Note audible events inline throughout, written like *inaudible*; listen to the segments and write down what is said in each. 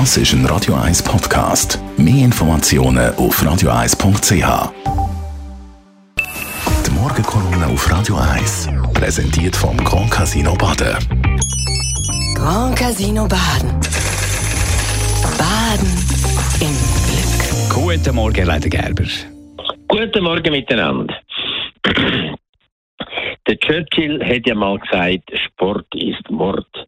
Das ist ein Radio 1 Podcast. Mehr Informationen auf radio1.ch. Die Morgenkolumne auf Radio 1 präsentiert vom Grand Casino Baden. Grand Casino Baden. Baden im Glück. Guten Morgen, Leiter Gerber. Guten Morgen miteinander. Der Churchill hat ja mal gesagt, Sport ist Mord.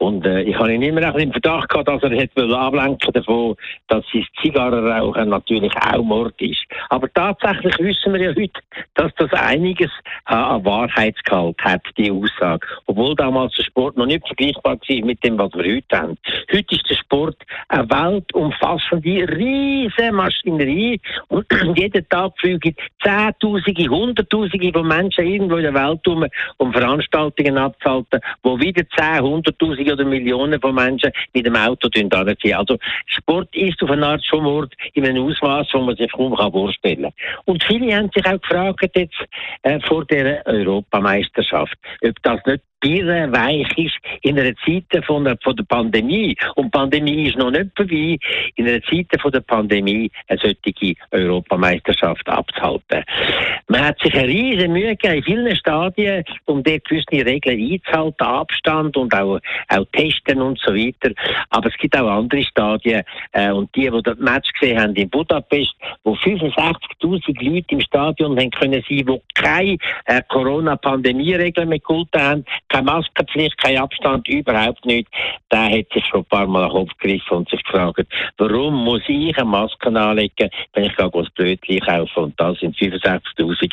Und äh, ich habe ihn immer ein im Verdacht gehabt, dass er hätte ablenken davon, dass sein Zigarrenrauchen natürlich auch Mord ist. Aber tatsächlich wissen wir ja heute, dass das einiges an Wahrheitsgehalt hat, die Aussage. Obwohl damals der Sport noch nicht vergleichbar war mit dem, was wir heute haben. Heute ist der Sport eine weltumfassende, riesige Maschinerie und *clears throat* jeden Tag fliegen Zehntausende, Hunderttausende von Menschen irgendwo in der Welt um, um Veranstaltungen abzuhalten, wo wieder Zehn, Hunderttausende oder Millionen von Menschen mit dem Auto anziehen. Also Sport ist auf eine Art schon Mord in einem Ausmaß, wo man sich kaum vorstellen kann. Und viele haben sich auch gefragt jetzt äh, vor der Europameisterschaft, ob das nicht birrenweich ist in einer Zeit von der, von der Pandemie. Und Pandemie ist noch nicht vorbei. In einer Zeit von der Pandemie eine solche Europameisterschaft abzuhalten. Man hat sich eine riesige Mühe gegeben in vielen Stadien, um dort gewisse Regeln einzuhalten, Abstand und auch, auch testen und so weiter. Aber es gibt auch andere Stadien, äh, und die, die das Match gesehen haben in Budapest, wo 65.000 Leute im Stadion haben können sein, die keine äh, Corona-Pandemie-Regeln mehr gehalten haben, keine Maskenpflicht, kein Abstand, überhaupt nicht. Der hat sich schon ein paar Mal den Kopf gegriffen und sich gefragt, warum muss ich eine Maske anlegen, wenn ich gehe das Blödchen kaufe und das sind 65.000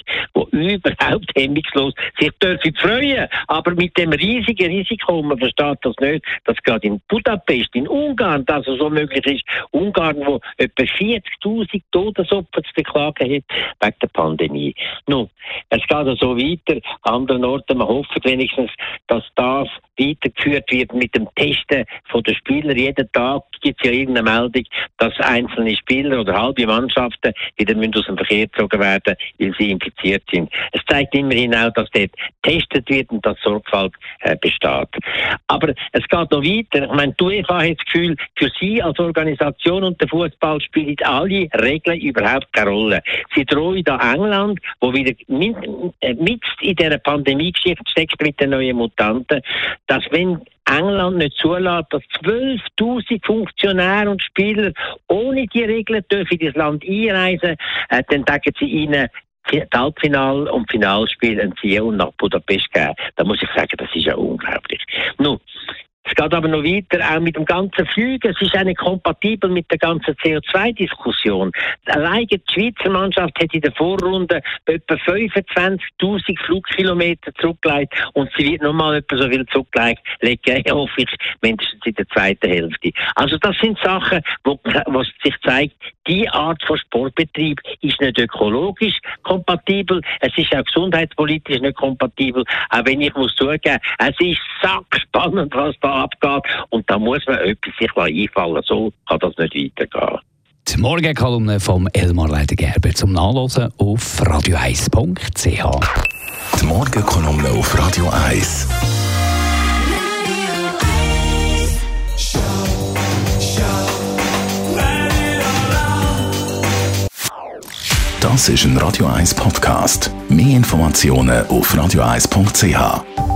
die überhaupt hemmungslos sich dürfen freuen. Aber mit dem riesigen Risiko, man versteht das nicht, dass gerade in Budapest, in Ungarn, das so möglich ist, Ungarn, wo etwa 40.000 Todesopfer zu beklagen hat, wegen der Pandemie. Nun, es geht also weiter, an anderen Orten, man hofft wenigstens, das weitergeführt wird mit dem Testen von den Spielern. Jeden Tag gibt es ja irgendeine Meldung, dass einzelne Spieler oder halbe Mannschaften wieder aus dem Verkehr gezogen werden, weil sie infiziert sind. Es zeigt immerhin auch, dass dort getestet wird und dass Sorgfalt äh, besteht. Aber es geht noch weiter. Ich meine, die UEFA hat das Gefühl, für sie als Organisation und der Fußball spielen alle Regeln überhaupt keine Rolle. Sie drohen da England, wo wieder mit, äh, mit in dieser Pandemie-Geschichte steckt mit den neuen Mutanten, dass wenn England nicht zulässt, dass 12.000 Funktionäre und Spieler ohne die Regeln dürfen in das Land einreisen, äh, dann sagen sie ihnen, Halbfinal- und Finalspiel entziehen und nach Budapest gehen. Da muss ich sagen, das ist ja unglaublich. Nun, geht aber noch weiter, auch mit dem ganzen Flügen. Es ist auch nicht kompatibel mit der ganzen CO2-Diskussion. Alleine die Schweizer Mannschaft hat in der Vorrunde etwa 25.000 Flugkilometer zurückgelegt und sie wird nochmal etwa so viel zurücklegen, *laughs* hoffe ich, mindestens in der zweiten Hälfte. Also das sind Sachen, wo, wo sich zeigt, die Art von Sportbetrieb ist nicht ökologisch kompatibel, es ist auch gesundheitspolitisch nicht kompatibel, auch wenn ich muss zugeben, es ist sackspannend, was da abgeht und da muss man etwas sich einfallen, so kann das nicht weitergehen. Die Morgenkolumne vom Elmar Leider-Gerber zum Nachlesen auf radio1.ch. Die Morgenkolumne auf Radio 1. Das ist ein Radio 1 Podcast. Mehr Informationen auf radio1.ch.